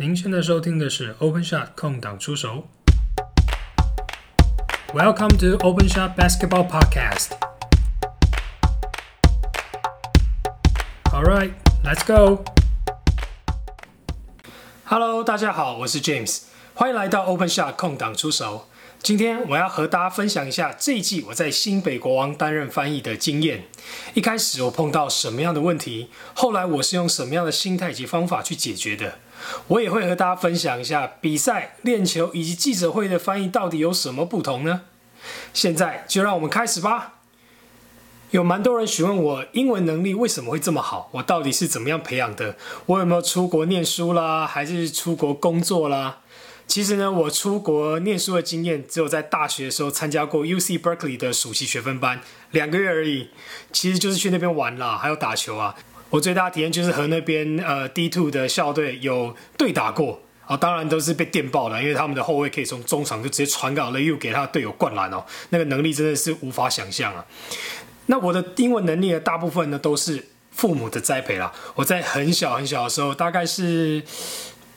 您现在收听的是 Open Shot 空档出手。Welcome to Open Shot Basketball Podcast. All right, let's go. Hello，大家好，我是 James，欢迎来到 Open Shot 空档出手。今天我要和大家分享一下这一季我在新北国王担任翻译的经验。一开始我碰到什么样的问题，后来我是用什么样的心态及方法去解决的。我也会和大家分享一下比赛、练球以及记者会的翻译到底有什么不同呢？现在就让我们开始吧。有蛮多人询问我英文能力为什么会这么好，我到底是怎么样培养的？我有没有出国念书啦，还是出国工作啦？其实呢，我出国念书的经验只有在大学的时候参加过 U C Berkeley 的暑期学分班，两个月而已。其实就是去那边玩啦，还有打球啊。我最大的体验就是和那边呃 D Two 的校队有对打过啊，当然都是被电爆了，因为他们的后卫可以从中场就直接传给了又给他队友灌篮哦，那个能力真的是无法想象啊。那我的英文能力的大部分呢都是父母的栽培啦。我在很小很小的时候，大概是。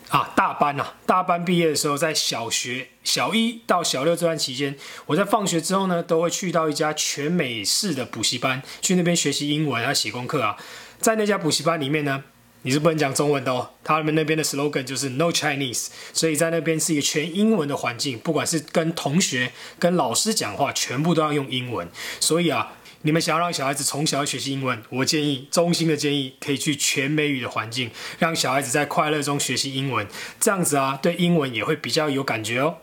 啊，大班啊，大班毕业的时候，在小学小一到小六这段期间，我在放学之后呢，都会去到一家全美式的补习班，去那边学习英文啊，写功课啊。在那家补习班里面呢，你是不能讲中文的哦，他们那边的 slogan 就是 No Chinese，所以在那边是一个全英文的环境，不管是跟同学、跟老师讲话，全部都要用英文，所以啊。你们想要让小孩子从小学习英文，我建议衷心的建议可以去全美语的环境，让小孩子在快乐中学习英文，这样子啊，对英文也会比较有感觉哦。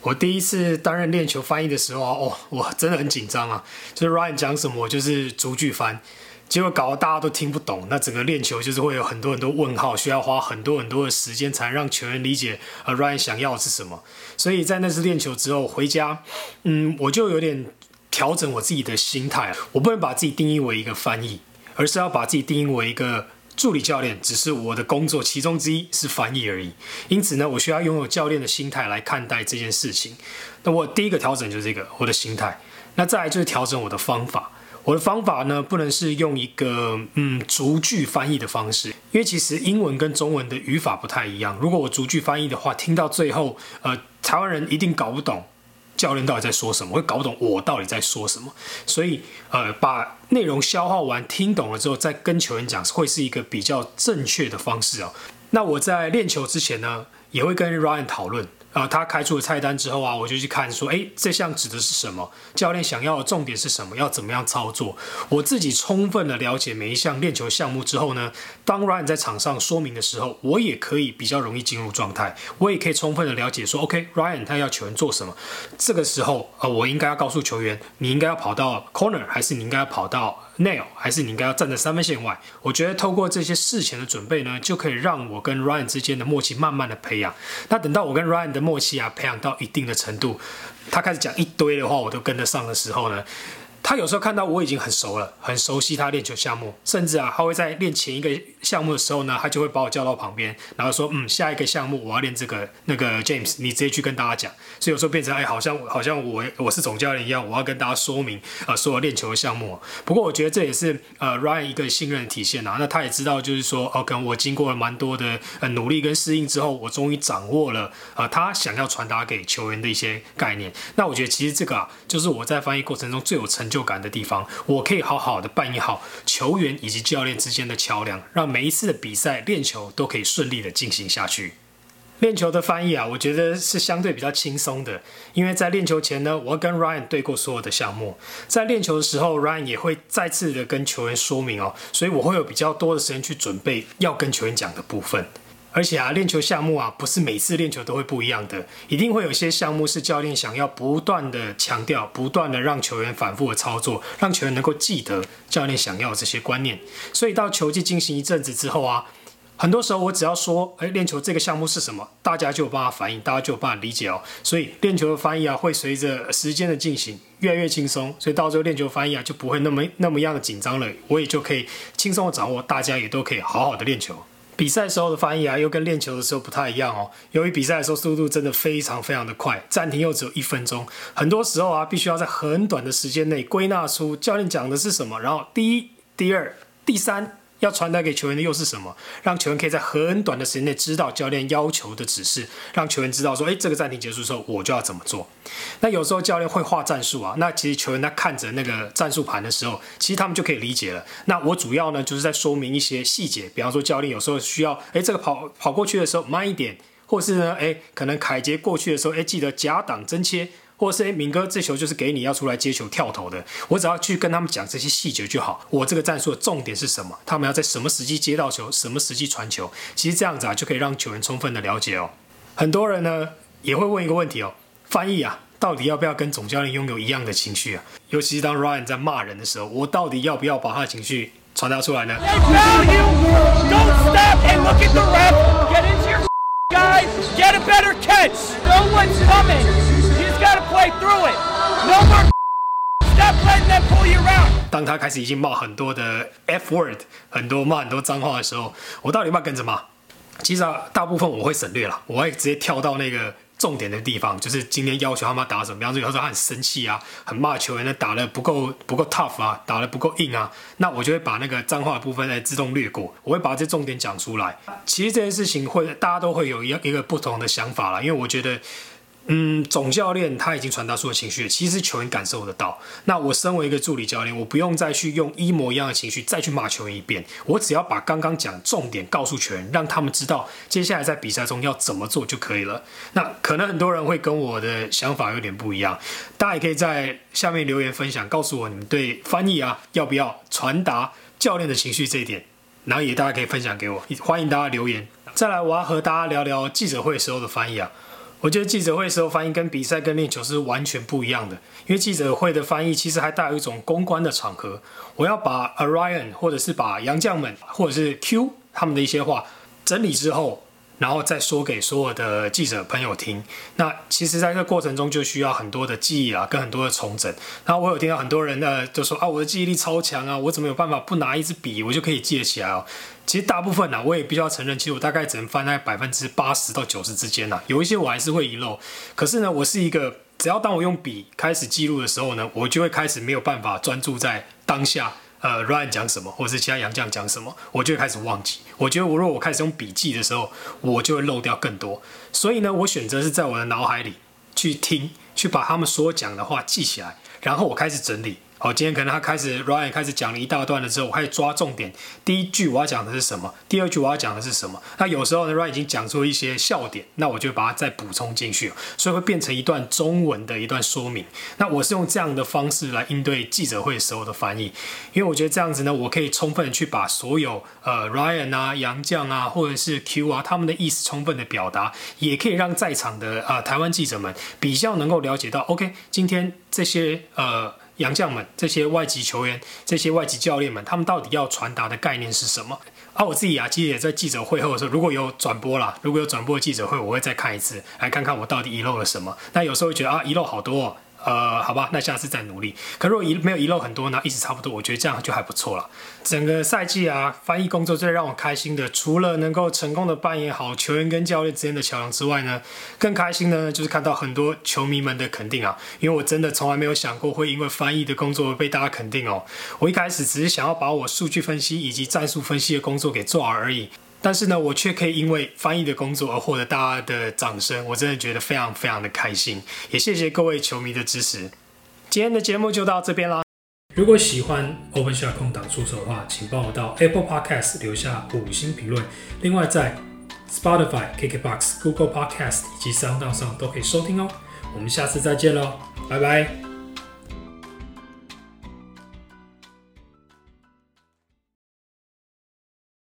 我第一次担任练球翻译的时候啊，哦，我真的很紧张啊，就是 Ryan 讲什么，我就是逐句翻，结果搞得大家都听不懂，那整个练球就是会有很多很多问号，需要花很多很多的时间才让球员理解呃 Ryan 想要的是什么。所以在那次练球之后回家，嗯，我就有点。调整我自己的心态，我不能把自己定义为一个翻译，而是要把自己定义为一个助理教练。只是我的工作其中之一是翻译而已。因此呢，我需要拥有教练的心态来看待这件事情。那我第一个调整就是这个我的心态。那再来就是调整我的方法。我的方法呢，不能是用一个嗯逐句翻译的方式，因为其实英文跟中文的语法不太一样。如果我逐句翻译的话，听到最后，呃，台湾人一定搞不懂。教练到底在说什么？会搞不懂我到底在说什么，所以呃，把内容消化完、听懂了之后，再跟球员讲，会是一个比较正确的方式哦。那我在练球之前呢，也会跟 Ryan 讨论。啊，他开出了菜单之后啊，我就去看说，哎，这项指的是什么？教练想要的重点是什么？要怎么样操作？我自己充分的了解每一项练球项目之后呢，当 Ryan 在场上说明的时候，我也可以比较容易进入状态。我也可以充分的了解说，OK，Ryan 他要球员做什么？这个时候，呃，我应该要告诉球员，你应该要跑到 corner，还是你应该要跑到？nail 还是你应该要站在三分线外？我觉得透过这些事前的准备呢，就可以让我跟 Ryan 之间的默契慢慢的培养。那等到我跟 Ryan 的默契啊培养到一定的程度，他开始讲一堆的话，我都跟得上的时候呢。他有时候看到我已经很熟了，很熟悉他练球项目，甚至啊，他会在练前一个项目的时候呢，他就会把我叫到旁边，然后说，嗯，下一个项目我要练这个，那个 James，你直接去跟大家讲。所以有时候变成，哎，好像好像我我是总教练一样，我要跟大家说明啊，所有练球的项目。不过我觉得这也是呃 Ryan 一个信任的体现啊。那他也知道，就是说，哦，可能我经过了蛮多的呃努力跟适应之后，我终于掌握了啊他想要传达给球员的一些概念。那我觉得其实这个啊，就是我在翻译过程中最有成就就。感的地方，我可以好好的扮演好球员以及教练之间的桥梁，让每一次的比赛练球都可以顺利的进行下去。练球的翻译啊，我觉得是相对比较轻松的，因为在练球前呢，我要跟 Ryan 对过所有的项目，在练球的时候，Ryan 也会再次的跟球员说明哦，所以我会有比较多的时间去准备要跟球员讲的部分。而且啊，练球项目啊，不是每次练球都会不一样的，一定会有些项目是教练想要不断的强调，不断的让球员反复的操作，让球员能够记得教练想要这些观念。所以到球季进行一阵子之后啊，很多时候我只要说，哎，练球这个项目是什么，大家就有办法反应，大家就有办法理解哦。所以练球的翻译啊，会随着时间的进行越来越轻松，所以到最后练球翻译啊，就不会那么那么样的紧张了，我也就可以轻松的掌握，大家也都可以好好的练球。比赛时候的翻译啊，又跟练球的时候不太一样哦。由于比赛的时候速度真的非常非常的快，暂停又只有一分钟，很多时候啊，必须要在很短的时间内归纳出教练讲的是什么，然后第一、第二、第三、要传达给球员的又是什么？让球员可以在很短的时间内知道教练要求的指示，让球员知道说，哎，这个暂停结束之后我就要怎么做。那有时候教练会画战术啊，那其实球员他看着那个战术盘的时候，其实他们就可以理解了。那我主要呢就是在说明一些细节，比方说教练有时候需要，哎，这个跑跑过去的时候慢一点，或是呢，哎，可能凯杰过去的时候，哎，记得假挡真切。或者是哎，敏哥，这球就是给你要出来接球跳投的，我只要去跟他们讲这些细节就好。我这个战术的重点是什么？他们要在什么时机接到球，什么时机传球？其实这样子啊，就可以让球员充分的了解哦。很多人呢也会问一个问题哦，翻译啊，到底要不要跟总教练拥有一样的情绪啊？尤其是当 Ryan 在骂人的时候，我到底要不要把他的情绪传达出来呢？当他开始已经骂很多的 F word，很多骂很多脏话的时候，我到底要跟着骂？其实啊，大部分我会省略了，我会直接跳到那个重点的地方，就是今天要求他们打什么。比方说，有时候他很生气啊，很骂球员呢，打的不够不够 tough 啊，打的不够硬啊，那我就会把那个脏话的部分来自动略过，我会把这重点讲出来。其实这件事情会大家都会有一一个不同的想法啦，因为我觉得。嗯，总教练他已经传达出了情绪，其实球员感受得到。那我身为一个助理教练，我不用再去用一模一样的情绪再去骂球员一遍，我只要把刚刚讲重点告诉球员，让他们知道接下来在比赛中要怎么做就可以了。那可能很多人会跟我的想法有点不一样，大家也可以在下面留言分享，告诉我你们对翻译啊要不要传达教练的情绪这一点，然后也大家可以分享给我，欢迎大家留言。再来，我要和大家聊聊记者会时候的翻译啊。我觉得记者会时候翻译跟比赛跟练球是完全不一样的，因为记者会的翻译其实还带有一种公关的场合，我要把 Arian 或者是把杨将们或者是 Q 他们的一些话整理之后。然后再说给所有的记者朋友听。那其实，在这个过程中就需要很多的记忆啊，跟很多的重整。然后我有听到很多人呢，就说啊，我的记忆力超强啊，我怎么有办法不拿一支笔，我就可以记得起来哦？其实大部分呢，我也必须要承认，其实我大概只能翻在百分之八十到九十之间呐。有一些我还是会遗漏。可是呢，我是一个，只要当我用笔开始记录的时候呢，我就会开始没有办法专注在当下。呃，Ryan 讲什么，或者是其他洋将讲什么，我就会开始忘记。我觉得，我如果我开始用笔记的时候，我就会漏掉更多。所以呢，我选择是在我的脑海里去听，去把他们所讲的话记起来，然后我开始整理。好，今天可能他开始，Ryan 开始讲了一大段了之后，我开始抓重点。第一句我要讲的是什么？第二句我要讲的是什么？那有时候呢，Ryan 已经讲出一些笑点，那我就把它再补充进去，所以会变成一段中文的一段说明。那我是用这样的方式来应对记者会时候的翻译，因为我觉得这样子呢，我可以充分去把所有呃 Ryan 啊、杨绛啊，或者是 Q 啊他们的意思充分的表达，也可以让在场的啊台湾记者们比较能够了解到，OK，今天这些呃。洋将们，这些外籍球员，这些外籍教练们，他们到底要传达的概念是什么？而我自己啊，其实也在记者会后的时候，如果有转播啦，如果有转播的记者会，我会再看一次，来看看我到底遗漏了什么。那有时候会觉得啊，遗漏好多。哦。呃，好吧，那下次再努力。可如果遗没有遗漏很多呢，一直差不多，我觉得这样就还不错了。整个赛季啊，翻译工作最让我开心的，除了能够成功的扮演好球员跟教练之间的桥梁之外呢，更开心的就是看到很多球迷们的肯定啊。因为我真的从来没有想过会因为翻译的工作被大家肯定哦。我一开始只是想要把我数据分析以及战术分析的工作给做好而已。但是呢，我却可以因为翻译的工作而获得大家的掌声，我真的觉得非常非常的开心，也谢谢各位球迷的支持。今天的节目就到这边啦。如果喜欢 Open Shot 空档出手的话，请帮我到 Apple Podcast 留下五星评论。另外，在 Spotify、KKBox、Google Podcast 以及 Sound 上都可以收听哦。我们下次再见喽，拜拜。